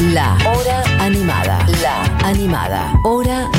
La Hora Animada. La Animada. Hora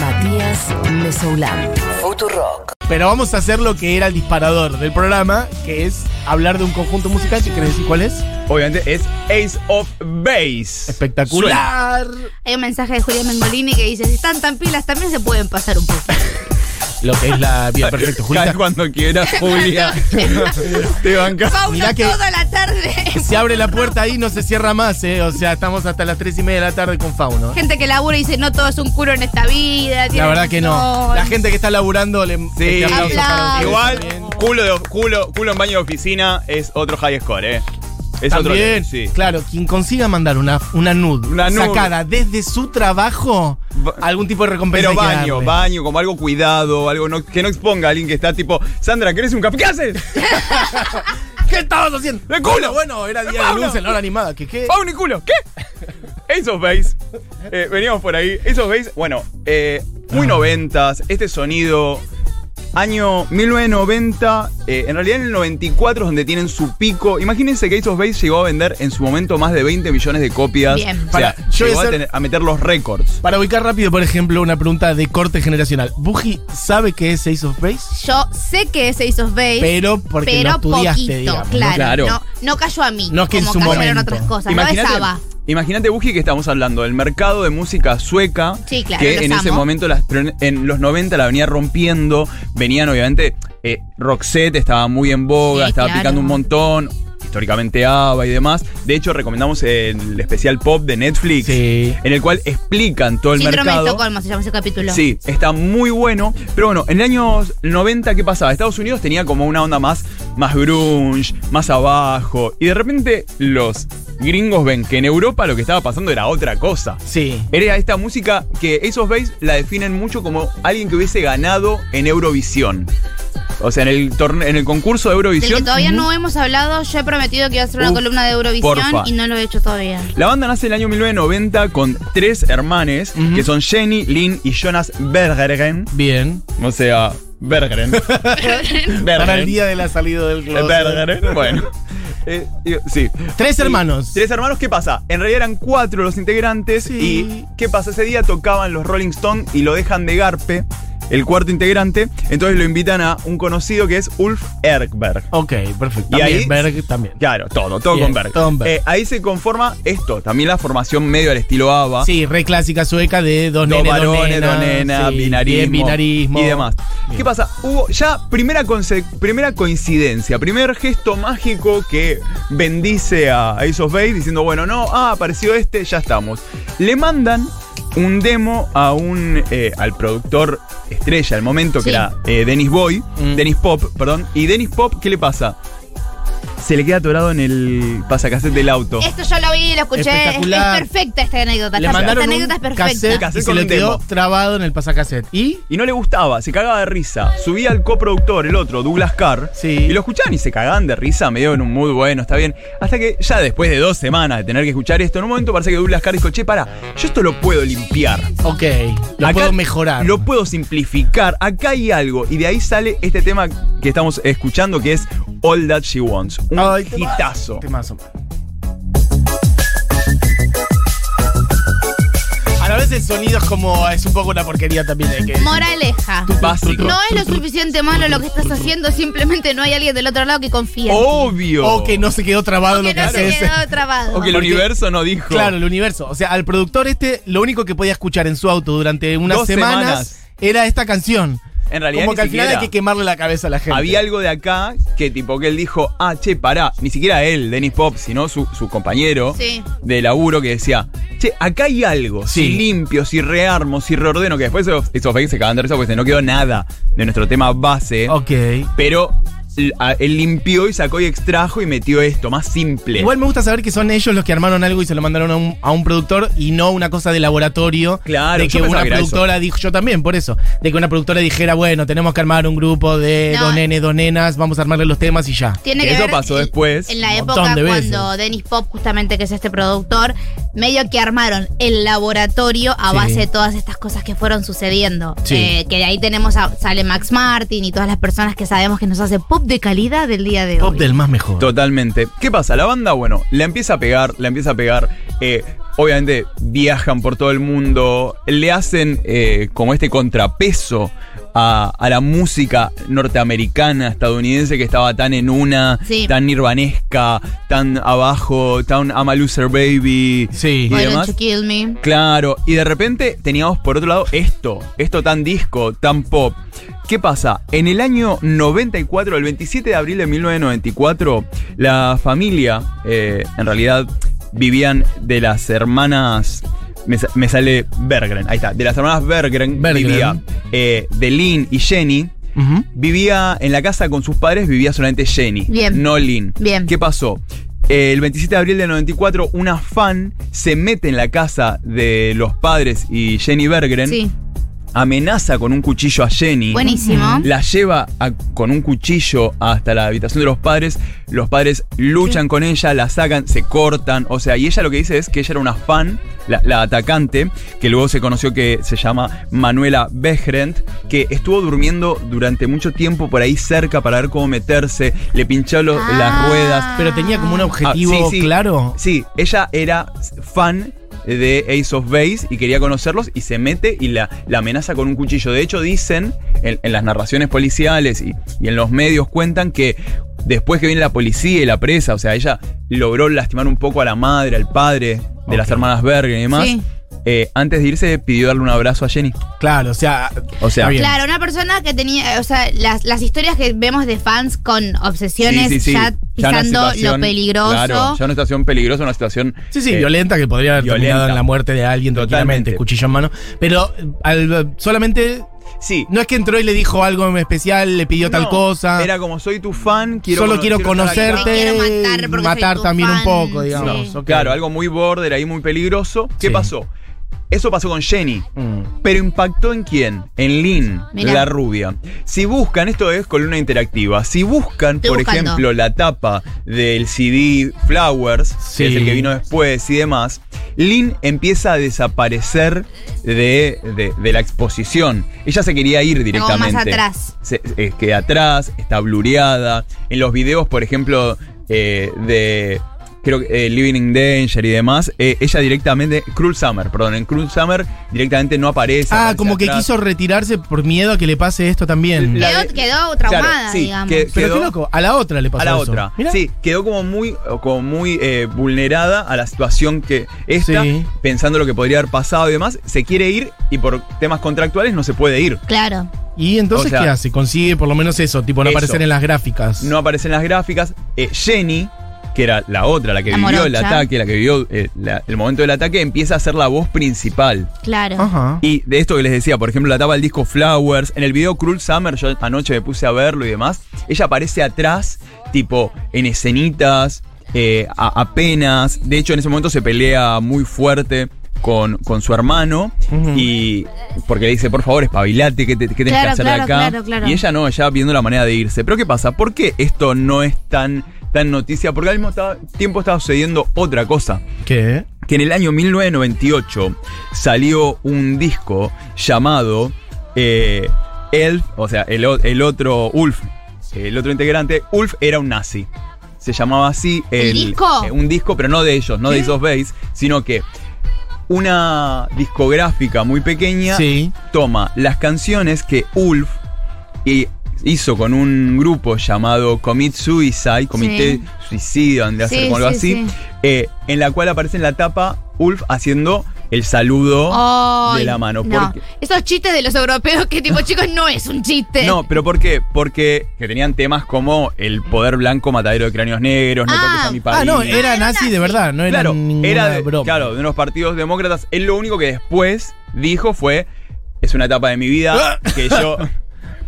Matías Mesoulán. Futurock. Pero vamos a hacer lo que era el disparador del programa, que es hablar de un conjunto musical. ¿Si querés decir cuál es? Obviamente es Ace of Base. Espectacular. Hay un mensaje de Julián Mengolini que dice, si están tan pilas también se pueden pasar un poco. Lo que es la vida perfecta. Julieta, cuando quieras, Julia. Te bancas. Fauna Mirá que- toda la tarde. se abre la puerta ahí no se cierra más, ¿eh? O sea, estamos hasta las 3 y media de la tarde con Fauno. Gente que labura y dice, no todo es un culo en esta vida. La verdad que no. razón". La gente que está laburando le Sí. este Igual, culo, de, culo, culo en baño de oficina es otro high score, ¿eh? Es otro También, sí. claro, quien consiga mandar una, una nude Una nude. sacada desde su trabajo, algún tipo de recompensa. Pero baño, darle. baño, como algo cuidado, algo no- que no exponga a alguien que está tipo, Sandra, ¿querés un café? ¿Qué haces? ¿Qué estabas haciendo? ¡De culo! Bueno, era día de Pablo! luz en la hora animada. ¿Qué qué? ¡Pau ni culo! ¿Qué? Ace of Base. Eh, veníamos por ahí. Ace of Base, bueno, eh, muy Ah. noventas, este sonido. Año 1990, eh, en realidad en el 94 es donde tienen su pico. Imagínense que Ace of Base llegó a vender en su momento más de 20 millones de copias. Bien. O sea, Para, yo llegó a tener- meter los récords. Para ubicar rápido, por ejemplo, una pregunta de corte generacional. ¿Buji sabe qué es Ace of Base? Yo sé que es Ace of Base. Pero porque pero lo estudiaste, poquito, digamos. ¿no? claro. Claro. No, no cayó a mí. No es que en como su cayeron momento. otras cosas. Imagínate, no besaba. Imagínate, Buji, que estamos hablando del mercado de música sueca. Sí, claro, Que en ese momento, las- en, en los 90 la venía rompiendo. Venían, obviamente, eh, Roxette estaba muy en boga, Sí, estaba claro. picando un montón. Históricamente ABBA y demás. De hecho, recomendamos el especial pop de Netflix. Sí. En el cual explican todo el Síndrome de mercado. Estocolmo se llama ese capítulo. Sí, está muy bueno. Pero bueno, en el año 90, ¿qué pasaba? Estados Unidos tenía como una onda más, más grunge, más abajo. Y de repente los gringos ven que en Europa lo que estaba pasando era otra cosa. Sí. Era esta música que of Base la definen mucho como alguien que hubiese ganado en Eurovisión. O sea, en el, torne- en el concurso de Del Eurovisión. que todavía no hemos hablado, yo he prometido que iba a hacer una Uf, columna de Eurovisión porfa. y no lo he hecho todavía. La banda nace en el año 1990 con tres hermanes, que son Jenny, Lynn y Jonas Bergeren. Bien. O sea, Bergeren. Para el día de la salida del closet. Bergeren. Bueno. Eh, digo, sí. Tres Y- hermanos. Tres hermanos, ¿qué pasa? En realidad eran cuatro los integrantes. Sí. ¿Y qué pasa? Ese día tocaban los Rolling Stones y lo dejan de Garpe, el cuarto integrante. Entonces lo invitan a un conocido que es Ulf Erkberg. Ok, perfecto. Y También, ahí- Berg también. Claro, todo, todo Bien, con Berg. todo con Berg. Eh, ahí se conforma esto, también la formación medio al estilo ABBA. Sí, re clásica sueca de dos, Dos varones, dos nenas, sí, binarismo, bien, binarismo. y demás. Bien. ¿Qué pasa? Hubo ya primera, coincidencia, primer gesto mágico que bendice a Ace of Base diciendo, bueno, no, ah, apareció este, ya estamos. Le mandan un demo a un eh, al productor estrella al momento, que Sí. era eh, Dennis Boy, Mm. Dennis Pop, perdón. Y Dennis Pop, ¿qué le pasa? Se le queda atorado en el pasacassette del auto. Esto yo lo vi y lo escuché. Es, es Espectacular. perfecta esta anécdota. Le Esta, mandaron esta un anécdota es perfecta. cassette, Cassette y se con le quedó trabado en el pasacassette. ¿Y? Y no le gustaba, se cagaba de risa. Subía al coproductor, el otro, Douglas Carr. Sí. Y lo escuchaban y se cagaban de risa, medio en un mood bueno, está bien. Hasta que ya después de dos semanas de tener que escuchar esto, en un momento parece que Douglas Carr dijo, che, para, yo esto lo puedo limpiar. Ok, lo Acá puedo mejorar. Lo puedo simplificar. Acá hay algo. Y de ahí sale este tema que estamos escuchando, que es All That She Wants. Un Ay, hitazo. temazo. A la vez el sonido es como, es un poco una porquería también. Hay que Moraleja. Básico. No es lo suficiente malo lo que estás haciendo, simplemente no hay alguien del otro lado que en ti. Obvio. O que no se quedó trabado O lo que que no hace se quedó trabado. O que el Porque- universo no dijo. Claro, el universo. O sea, al productor este, lo único que podía escuchar en su auto durante unas Dos semanas, semanas. era esta canción. En realidad Como ni que al final hay que quemarle la cabeza a la gente. Había algo de acá que tipo que él dijo, ah, che, pará, ni siquiera él, Dennis Pop, sino su, su compañero Sí. de laburo que decía, che, acá hay algo, Sí. si limpio, si rearmo, si reordeno, que después esos, fakes se cagan de risa porque no quedó nada de nuestro tema base, Ok. pero él limpió y sacó y extrajo y metió esto, más simple. Igual me gusta saber que son ellos los que armaron algo y se lo mandaron a un, a un productor y no una cosa de laboratorio. Claro, De que una que productora dijo, yo también, por eso. De que una productora dijera, bueno, tenemos que armar un grupo de No. dos nenes, dos nenas, vamos a armarle los temas y ya. Tiene Que que eso ver pasó después, En la época de cuando Dennis Pop, justamente que es este productor, medio que armaron el laboratorio a Sí. base de todas estas cosas que fueron sucediendo. Sí. Eh, que de ahí tenemos a, sale Max Martin y todas las personas que sabemos que nos hace pop de calidad del día de Pop hoy. del más mejor. Totalmente. ¿Qué pasa? La banda, bueno, la empieza a pegar, la empieza a pegar. eh, obviamente viajan por todo el mundo, le hacen eh, como este contrapeso a, a la música norteamericana, estadounidense, que estaba tan en una, Sí. tan nirvanesca, tan abajo, tan I'm a loser baby Sí. y Why demás. don't you kill me? Claro, y de repente teníamos por otro lado esto, esto tan disco, tan pop. ¿Qué pasa? En el año 94, el 27 de abril de 1994, la familia, eh, en realidad, vivían de las hermanas. Me, sa- me sale Bergren, ahí está. De las hermanas Bergren, Berggren. vivía eh, de Lynn y Jenny. Vivía en la casa con sus padres, vivía solamente Jenny, Bien. no Lynn. Bien. ¿Qué pasó? El 27 de abril del 94, una fan se mete en la casa de los padres y Jenny Bergren, Sí, amenaza con un cuchillo a Jenny. buenísimo. La lleva a- con un cuchillo hasta la habitación de los padres. Los padres luchan con ella, la sacan, se cortan. O sea, y ella lo que dice es que ella era una fan, la, la atacante, que luego se conoció que se llama Manuela Behrent, que estuvo durmiendo durante mucho tiempo por ahí cerca para ver cómo meterse. Le pinchó lo- Ah. las ruedas. Pero tenía como un Ah, objetivo sí, sí. claro. Sí, ella era fan de Ace of Base y quería conocerlos y se mete y la, la amenaza con un cuchillo. De hecho, dicen en, en las narraciones policiales y, y en los medios cuentan que después que viene la policía y la presa, o sea, ella logró lastimar un poco a la madre, al padre de las hermanas Bergen y demás. Sí. Eh, antes de irse pidió darle un abrazo a Jenny. Claro, o sea. O sea. Claro, una persona que tenía, o sea, las, las historias que vemos de fans con obsesiones Sí, sí, sí. ya pisando lo peligroso. Claro, ya una situación peligrosa, una situación. Sí, sí, eh, violenta que podría haber terminado violenta. en la muerte de alguien totalmente, Totalmente. cuchillo en mano. Pero al- solamente Sí. no es que entró y le dijo algo especial, le pidió tal cosa. Era como soy tu fan, quiero Solo quiero estar acá". conocerte, Te quiero matar matar soy tu también un poco, digamos. Sí. Claro, algo muy border ahí, muy peligroso. ¿Qué Sí. pasó? Eso pasó con Jenny. Mm. Pero impactó en quién? En Lynn, Mirá. la rubia. Si buscan, esto es columna interactiva, si buscan, Estoy por buscando. ejemplo, la tapa del CD Flowers, Sí. que es el que vino después y demás, Lynn empieza a desaparecer de, de- de la exposición. Ella se quería ir Como directamente. más atrás. Se, eh, queda atrás, está blureada. En los videos, por ejemplo, eh, de creo que eh, Living in Danger y demás, eh, ella directamente, Cruel Summer, perdón, en Cruel Summer directamente no aparece. Ah, aparece como que quiso retirarse por miedo a que le pase esto también. La Quedó, de- quedó traumada, Claro, sí, digamos. que- Pero quedó- qué loco, a la otra le pasó a la eso. otra. Mirá. Sí, quedó como muy, como muy eh, vulnerada a la situación que esta, Sí. pensando lo que podría haber pasado y demás. Se quiere ir y por temas contractuales no se puede ir. Claro. Y entonces, O sea, ¿qué hace? Consigue por lo menos eso, tipo no eso. aparecer en las gráficas. No aparece en las gráficas. Eh, Jenny, que era la otra, la que La vivió el ataque, la que vivió eh, la- el momento del ataque, empieza a ser la voz principal. Claro. Ajá. Y de esto que les decía, por ejemplo, la tapa del disco Flowers, en el video Cruel Summer, yo anoche me puse a verlo y demás, ella aparece atrás, tipo, en escenitas, eh, a- apenas, de hecho en ese momento se pelea muy fuerte con, con su hermano y porque le dice, por favor, espabilate, ¿qué, te- qué tenés Claro, que hacer claro, acá? claro, claro. Y ella no, ella viendo la manera de irse. Pero ¿qué pasa? ¿Por qué esto no es tan, tan noticia? Porque al mismo tiempo estaba sucediendo otra cosa ¿Qué? que en el año 1998 salió un disco llamado eh, Elf, o sea, el, el otro Ulf, el otro integrante, Ulf era un nazi. Se llamaba así ¿El disco? eh, un disco, pero no de ellos, no de esos Base, sino que una discográfica muy pequeña Sí. toma las canciones que Ulf y- hizo con un grupo llamado Commit Suicide, Comité Sí. Suicidio, donde hacer Sí, como algo sí, así, sí. eh, en la cual aparece en la tapa Ulf haciendo el saludo de la mano. no. Porque- Esos chistes de los europeos que tipo, chicos, no es un chiste. no, pero ¿por qué? Porque que tenían temas como el poder blanco matadero de cráneos negros, no Ah. toques a mi país. Ah, no, era nazi de verdad, no era claro, era de, broma. claro, de unos partidos demócratas. Él lo único que después dijo fue, es una etapa de mi vida que yo,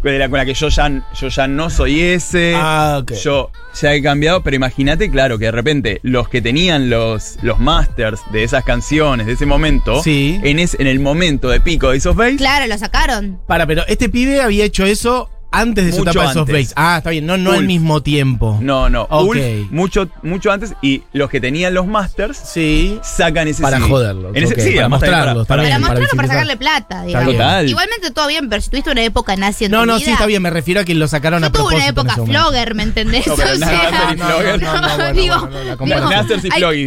de la- con la que yo ya, yo ya no soy ese. Ah, ok. Yo ya he cambiado, pero imagínate, claro, que de repente los que tenían los, los masters de esas canciones de ese momento, Sí. en, es, en el momento de pico de Ace of Base, Claro, lo sacaron. Para, pero este pibe había hecho eso antes de su etapa de esos antes. Base. Ah, está bien, no, no al mismo tiempo. No, no. Ok. Ulf, mucho, mucho antes. Y los que tenían los Masters Sí. sacan ese Para CD. En ese, sí, para mostrarlos, para- Para mostrarlo, para visibilizar. sacarle plata, digamos. Total. Igualmente todo bien, pero si tuviste una época nazi en No, tu no, vida, sí, está bien, me refiero a que lo sacaron Yo a tuve propósito. una en época ese momento. flogger, ¿me entendés? No, pero O sea, no, digo,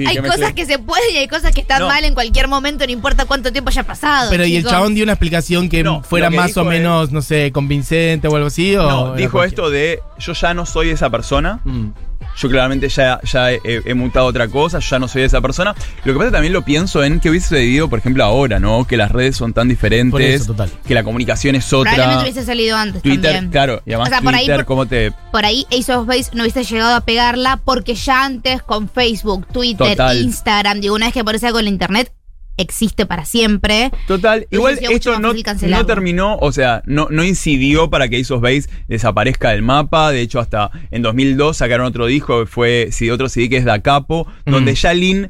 hay, cosas que se pueden y hay cosas que están mal en cualquier momento, no importa cuánto tiempo haya pasado. Pero ¿y el chabón dio una explicación que fuera más o menos, no sé, convincente o algo así? O No, dijo esto de yo ya no soy esa persona. Mm. Yo claramente ya, ya he, he mutado otra cosa, yo ya no soy esa persona. Lo que pasa también lo pienso en qué hubiese sucedido, por ejemplo, ahora, ¿no? Que las redes son tan diferentes, Por eso, total. que la comunicación es otra. Probablemente hubiese salido antes Twitter, también. claro, y además O sea, por ahí, Twitter, por- ¿cómo te...? Por ahí Ace of Base no hubiese llegado a pegarla porque ya antes con Facebook, Twitter, Total. Instagram, digo, una vez que en la internet, existe para siempre. Total, igual esto no, no terminó, o sea, no, no incidió para que Ace of Base desaparezca del mapa. De hecho, hasta en 2002 sacaron otro disco que fue sí, otro CD que es Da Capo, donde ya Lin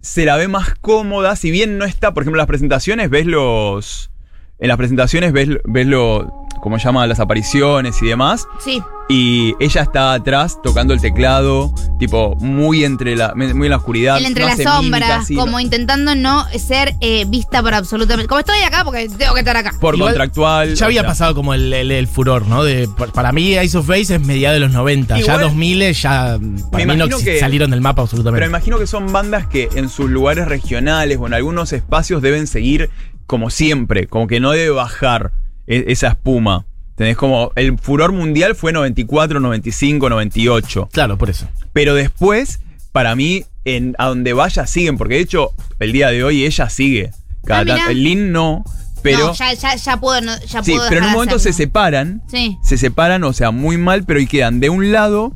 se la ve más cómoda. Si bien no está, por ejemplo, en las presentaciones, ves los. En las presentaciones ves, ves lo. ¿Cómo se llama? Las apariciones y demás. Sí. Y ella está atrás tocando el teclado, tipo, muy entre la, muy en la oscuridad. Él entre no las sombras, mímica, como intentando no ser eh, vista por absolutamente. Como estoy acá porque tengo que estar acá. por Igual, contractual. Ya había sea. pasado como el, el- el furor, ¿no? De, pa- para mí, Ice of Base es mediados de los 90. ya Igual- 2000 ya. Para mí no imagino exi- que- salieron del mapa Pero absolutamente. imagino que son bandas que en sus lugares regionales o en algunos espacios deben seguir como siempre, como que no debe bajar e- esa espuma. Tenés como el furor mundial fue 94, 95, 98. Claro, por eso. Pero después, para mí, en, a donde vaya siguen, porque de hecho, el día de hoy ella sigue. Cada Ah, el Lin no, pero. no, ya, ya, ya puedo, no- ya sí, puedo pero en un momento se separan. Sí. Se separan, o sea, muy mal, pero y quedan de un lado,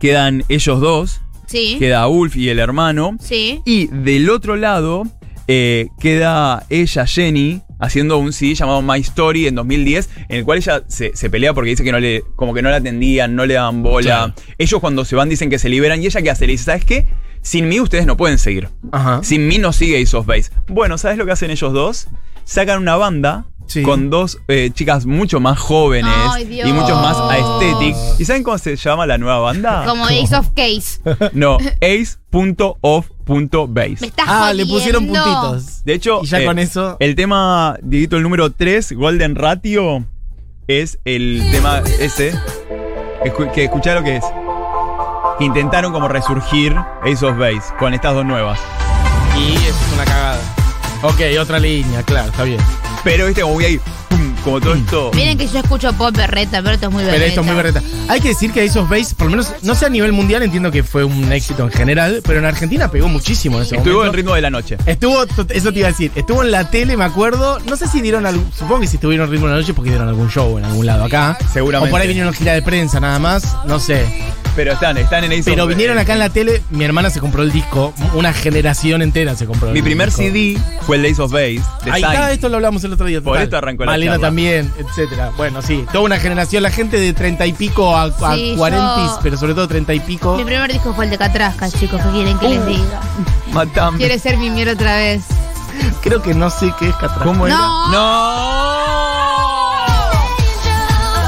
quedan ellos dos, Sí. queda Ulf y el hermano. Sí. Y del otro lado eh, queda ella, Jenny, haciendo un CD llamado My Story en 2010, en el cual ella se, se pelea porque dice que no le, como que no la atendían, no le daban bola. Claro. Ellos cuando se van dicen que se liberan y ella qué hace, le dice, ¿sabes qué? Sin mí ustedes no pueden seguir. Ajá. Sin mí no sigue Ace of Base. Bueno, ¿sabes lo que hacen ellos dos? Sacan una banda Sí. con dos eh, chicas mucho más jóvenes Ay, y mucho más aesthetic. ¿Y saben cómo se llama la nueva banda? Como Ace of Case. No, ace.off.base. Me estás Ah, le pusieron puntitos. De hecho, Y ya eh, con eso. el tema, Dieguito, el número 3, Golden Ratio, es el tema ese. Escu- que escuchá lo que es. Que intentaron como resurgir Ace of Base con estas dos nuevas. Y eso es una cagada. Ok, otra línea, claro, está bien. Pero voy ahí, pum, como todo esto. Miren que yo escucho pop berreta, pero esto es muy berreta. Pero esto es muy berreta. Hay que decir que Ace of Base, por lo menos, no sé a nivel mundial, entiendo que fue un éxito en general, pero en Argentina pegó muchísimo en ese Estuvo en ritmo de la noche. Estuvo, eso te iba a decir, estuvo en la tele, me acuerdo. No sé si dieron algún, supongo que si estuvieron ritmo de la noche porque dieron algún show en algún lado acá. Seguramente. O por ahí vinieron gira de prensa nada más, no sé. Pero están, están en Ace Pero of vinieron acá en la tele, mi hermana se compró el disco, una generación entera se compró el Mi primer disco. CD fue el Ace of Base. De Ahí está, esto lo hablamos el otro día. Por total. esto arrancó la Malena charla. también, etcétera. Bueno, sí, toda una generación, la gente de treinta y pico a, a Sí, cuarentis, yo- pero sobre todo treinta y pico. Mi primer disco fue el de Catrasca, chicos, ¿qué quieren que Uh. les diga? Matame. ¿Quiere ser mi mier otra vez? Creo que no sé qué es Catrasca. ¿Cómo era? ¡No! ¡No!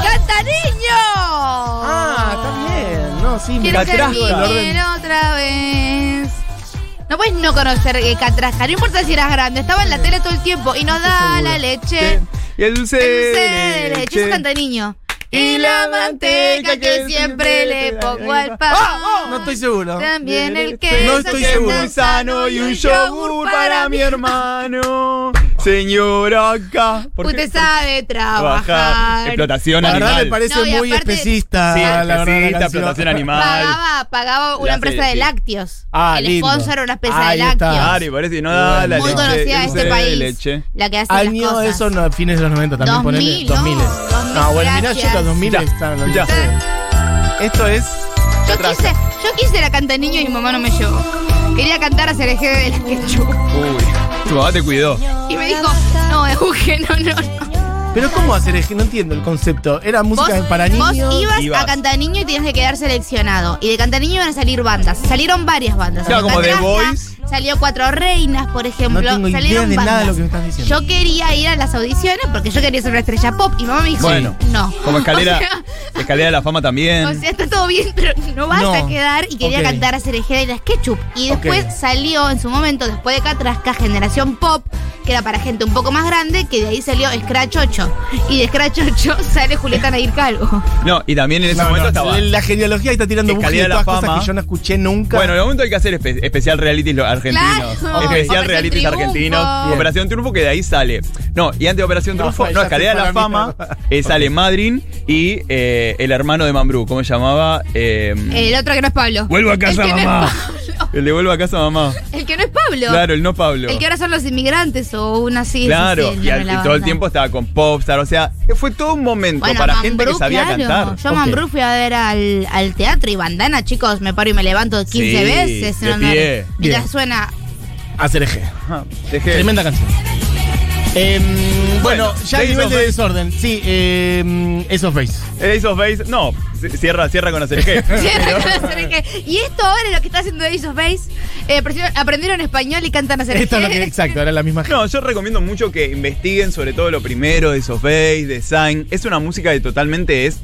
¡Canta niño! Ah, está bien. No, sí, me ¿Quiere ser Catrasca. mier otra vez? No puedes no conocer eh, Catrasca, no importa si eras grande, estaba en la tele todo el tiempo y nos da la leche. Y el dulce, El dulce de leche, eso canta niño. Y la manteca que siempre le pongo al pan. No estoy seguro. También el queso No estoy que seguro. muy sano y un yogur para mi hermano. Señora acá. Usted sabe Trabajar. Explotación La verdad animal. me parece No, muy aparte- especista. Sí, la verdad, la especista, canción. explotación animal. Pagaba, pagaba una La empresa serie, de lácteos. Ah, el lindo. sponsor era una empresa Ahí de está. lácteos. Claro, y parece que no da la Muy leche. conocida de este país. leche. La que hace Año las cosas. eso, no, fines de los 90 también 2000, ponele. ¿no? 2000. 2000, No, bueno, mirá, yo los 2000 Ya, están ya. Esto es. Yo quise, yo quise la canta niño y mi mamá no me llevó. Quería cantar hacia el eje de la ketchup. Uy, tu mamá te cuidó. Y me dijo, no, Euge, no, no, no. Pero ¿cómo hacer eje? No entiendo el concepto. Era música para vos niños. ibas, Ibas. a Cantaniño y tenías que quedar seleccionado. Y de Cantaniño iban a salir bandas. Salieron varias bandas. Claro, Salió como The Voice. Salió Cuatro Reinas, por ejemplo. No tengo idea Salieron de nada de bandas. lo que me estás diciendo. Yo quería ir a las audiciones porque yo quería ser una estrella pop. Y mamá me dijo, Bueno, no. Como escalera, O sea, escalera de la fama también. o sea, bien, pero no vas No. a quedar. Y quería cantar a Cerejera y las Ketchup. Y después salió en su momento, después de Catrasca, Generación Pop, que era para gente un poco más grande, que de ahí salió Scratch 8. Y de Scratch 8 sale Julieta Nair Calvo. no, y también en ese No, momento no, estaba. La genealogía está tirando búsqueda de cosas que yo no escuché nunca. Bueno, en el momento hay que hacer espe- especial reality lo- argentinos. Claro. Especial realities argentinos. Bien. Operación Triunfo que de ahí sale. No, y antes de Operación No, Triunfo, no, escalera de la fama, eh, sale Madrin y eh, el hermano de Mambrú, ¿cómo se llamaba? Eh, El otro que no es Pablo. Vuelvo a casa, mamá. No el de vuelvo a casa mamá. El que no es Pablo. Claro, el no Pablo. El que ahora son los inmigrantes o una así. Claro, sí, sí, y, al- todo el tiempo estaba con Popstar, o sea, fue todo un momento Bueno, para gente que sabía claro. cantar. Yo a Ok. Mambrú fui a ver al, al teatro y bandana, chicos, me paro y me levanto 15 Sí, veces. de en pie. Bien. suena. Hacer eje. Ajá, dejé- Tremenda canción. Em, bueno, Bueno, ya a nivel de Base. desorden. Sí, em, Ace of Base. Ace of Base, no, c- cierra, cierra con hacer eje. y esto ahora es lo que está haciendo Ace of Base. Eh, aprendieron- español y cantan a hacer Esto es lo que, exacto, era la misma gente. No, yo recomiendo mucho que investiguen sobre todo lo primero de Ace of Base, de Sign. Es una música que totalmente es,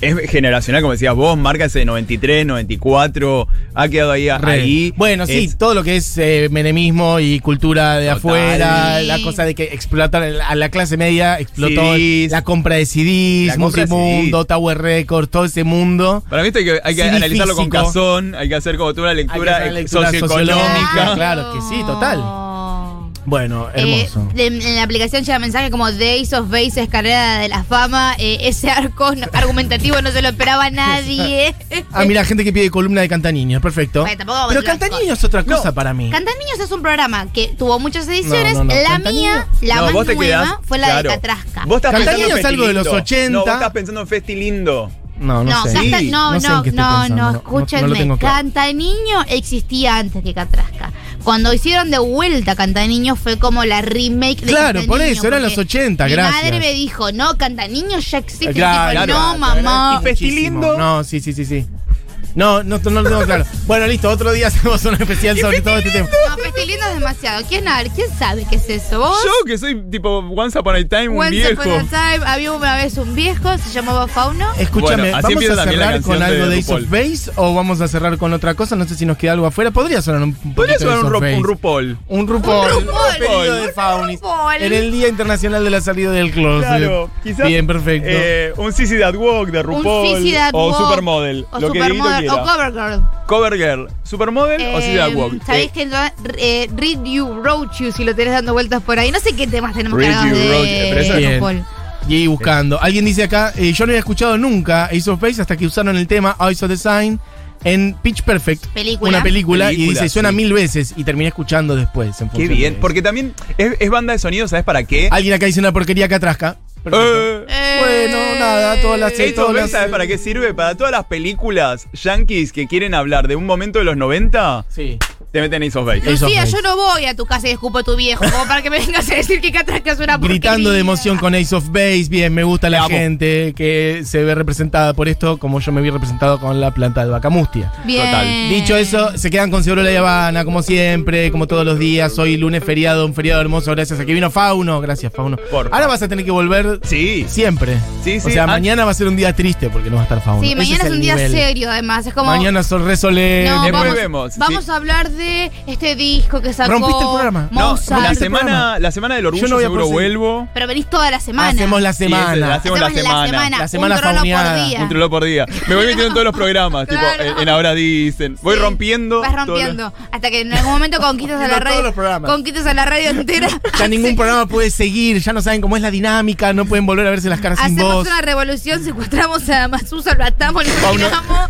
es generacional, como decías vos, marca ese 93, 94, ha quedado ahí. Ahí. Bueno, sí, Es- todo lo que es eh, menemismo y cultura de Total. afuera, Sí. la cosa de que explotar a la clase media, explotó CDs. la compra de CDs, de Musimundo. Tower Records, todo ese mundo. Para mí esto hay que, hay que analizarlo con cazón, hay que hacer como toda una Hay que lectura, hacer una lectura socioeconómica. sociológica. Claro que sí, total. Bueno, Eh, hermoso. de- en la aplicación llega mensaje como Days of Base, escalera de la fama. eh, ese arco argumentativo no se lo esperaba nadie. Ah, mira, gente que pide columna de Cantaniños, perfecto. Bueno, tampoco vamos Pero Cantaniños es otra No. cosa para mí. Cantan Niños es un programa que tuvo muchas ediciones. No, no, no. La mía, la No, más nueva, quedás- fue la claro. de Catrasca. Vos estás Canta pensando en Niños es algo de los Festi 80. No, vos estás pensando en Festi Lindo. No, no, No, sé. Canta- Sí, no, no sé no, no, no, no, no- no escúchenme. claro. Cantaniño existía antes que Catrasca. Cuando hicieron de vuelta Cantaniño fue como la remake de Claro, por eso, eran los 80, mi gracias. madre me dijo, no, Cantaniño ya existe. Claro, Y claro. no, mamá. Y Festi Muchísimo. lindo. No, sí, sí, sí, sí. No, no, no lo tengo claro. Bueno, listo, otro día hacemos un especial sobre todo este tema. No, Festilindo es demasiado. ¿Quién, a ver, ¿Quién sabe qué es eso? ¿Vos? Yo que soy tipo Once Upon a Time, un Once viejo. upon a time, había una vez un viejo, se llamaba Fauno. Escúchame, Bueno, así ¿vamos empieza a también la cerrar con de algo de Ace RuPaul. of Base o vamos a cerrar con otra cosa? No sé si nos queda algo afuera. Podría sonar un poquito Podría de sonar Ace un, of ru- Base. un RuPaul. Un RuPaul. Un RuPaul. pedido de Un Faunis. RuPaul. En el Día Internacional de la Salida del Closet. Claro, quizás. Bien, perfecto. eh, un Sissy That Walk de RuPaul. un Sissy That o Walk, Supermodel. O lo que Dieguito Supermodel, o quiera. Covergirl. Cover Girl. Supermodel o Sissy That Eh, Walk. ¿Sabéis Eh, que eh, Read You, Road You, si lo tenés dando vueltas por ahí? No sé qué temas tenemos Read You, de, Road You, pero de. Y ahí buscando. Alguien dice acá, eh, yo no había escuchado nunca Ace of Base hasta que usaron el tema Eyes of the Sign en Pitch Perfect. Película. Una película, y dice, suena sí. mil veces y terminé escuchando después. en Qué bien. de- Porque también es, es banda de sonido, ¿sabes para qué? Alguien acá dice una porquería que atrasca. Perfecto. Eh, Bueno, nada, todas las... Todas Base, las- ¿sabes para qué sirve? Para todas las películas yankees que quieren hablar de un momento de los 90, Sí. Te meten Ace of Base. Ace of Lucía, Base. yo no voy a tu casa y escupo a tu viejo, como para que me vengas a decir que Catrasca es una Gritando porquería. de emoción con Ace of Base, bien, me gusta la gente que se ve representada por esto, como yo me vi representado con la planta de Bacamustia. Bien. Total. Dicho eso, se quedan con Segurola y Habana, como siempre, como todos los días. Hoy lunes feriado, un feriado hermoso, gracias a que vino Fauno. Gracias, Fauno. Por Ahora vas a tener que volver Sí. siempre. Sí, O sí. sea, Ah. mañana va a ser un día triste porque no va a estar Fauno. Sí, Ese mañana es el un día nivel. serio, además. Es como. Mañana son re. No, vamos, vemos, vamos sí. a hablar de este disco que sacó Rompiste el programa. No, Mozart. la semana, la semana del orgullo Yo no voy a seguro vuelvo. Pero venís toda la semana. Hacemos la Sí, semana. hacemos la semana. La semana un trono fauneada. por día. Un trolo por día. Me voy metiendo en todos los programas, Claro. tipo, en, en Ahora Dicen. Voy Sí, rompiendo. Vas todos los- rompiendo. Hasta que en algún momento conquistas a la todos radio. los programas. Conquistas a la radio entera. Ya ningún programa puede seguir, ya no saben cómo es la dinámica, no pueden volver a verse las caras sin Hacemos voz. una revolución, secuestramos a Masusa, lo atamos, lo Pauno,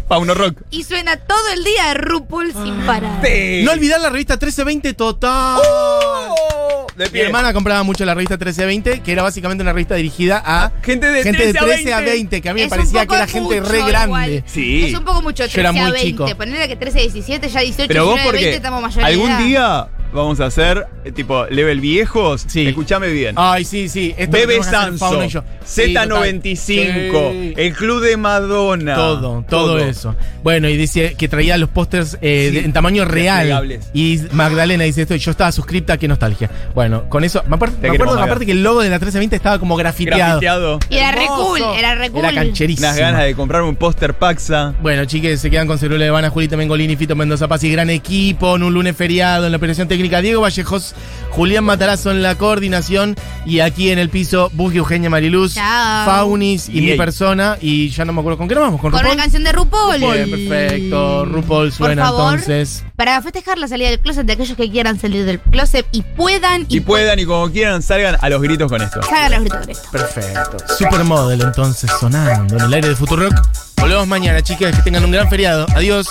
Pauno Rock. y suena todo el día RuPaul sin parar. Sí. No olvidar la revista 1320 total. Oh, de Mi pie. hermana compraba mucho la revista 1320, que era básicamente una revista dirigida a Gente de gente de 13 a 13 a 20. 20, que a mí me Es un parecía poco que era gente mucho re igual. grande. Sí. Es un poco mucho 13 Yo era a muy 20. chico. Ponerle que 13 a 17, ya 18, Pero vos 19, 20 porque estamos mayoría. algún día vamos a hacer eh, tipo level viejos. Sí. Escúchame bien. Ay, sí, sí. Esto Bebe Sanso, Fauno y yo. Sí, Z95, total. Sí. el Club de Madonna. Todo, todo, eso. Bueno, y dice que traía los pósters eh, Sí, en tamaño real. Y Magdalena dice esto, y yo estaba suscripta, qué nostalgia. Bueno, con eso, me, apar- me acuerdo aparte que el logo de la 1320 estaba como grafiteado. Grafiteado. Y era re Hermoso. cool, era re cool. Era cancherísimo. Unas ganas de comprar un póster Paxa. Bueno, chiques, se quedan con Cerula de Habana, Julita Mengolini, Fito Mendoza Paz y gran equipo en un lunes feriado en la operación técnica. Diego Vallejos, Julián Matarazo en la coordinación y aquí en el piso, Bugi Eugenia Mariluz, Chao. Faunis y Y mi ey. persona. Y ya no me acuerdo con qué nos vamos, con Con RuPaul. una canción de RuPaul. Bien, perfecto. RuPaul Por suena favor, entonces. para festejar la salida del closet de aquellos que quieran salir del closet y puedan Y puedan y como quieran salgan a los gritos con esto. Salgan los gritos con esto. Perfecto. Supermodel entonces sonando en el aire de Futurock. Volvemos mañana, chicas. Que tengan un gran feriado. Adiós.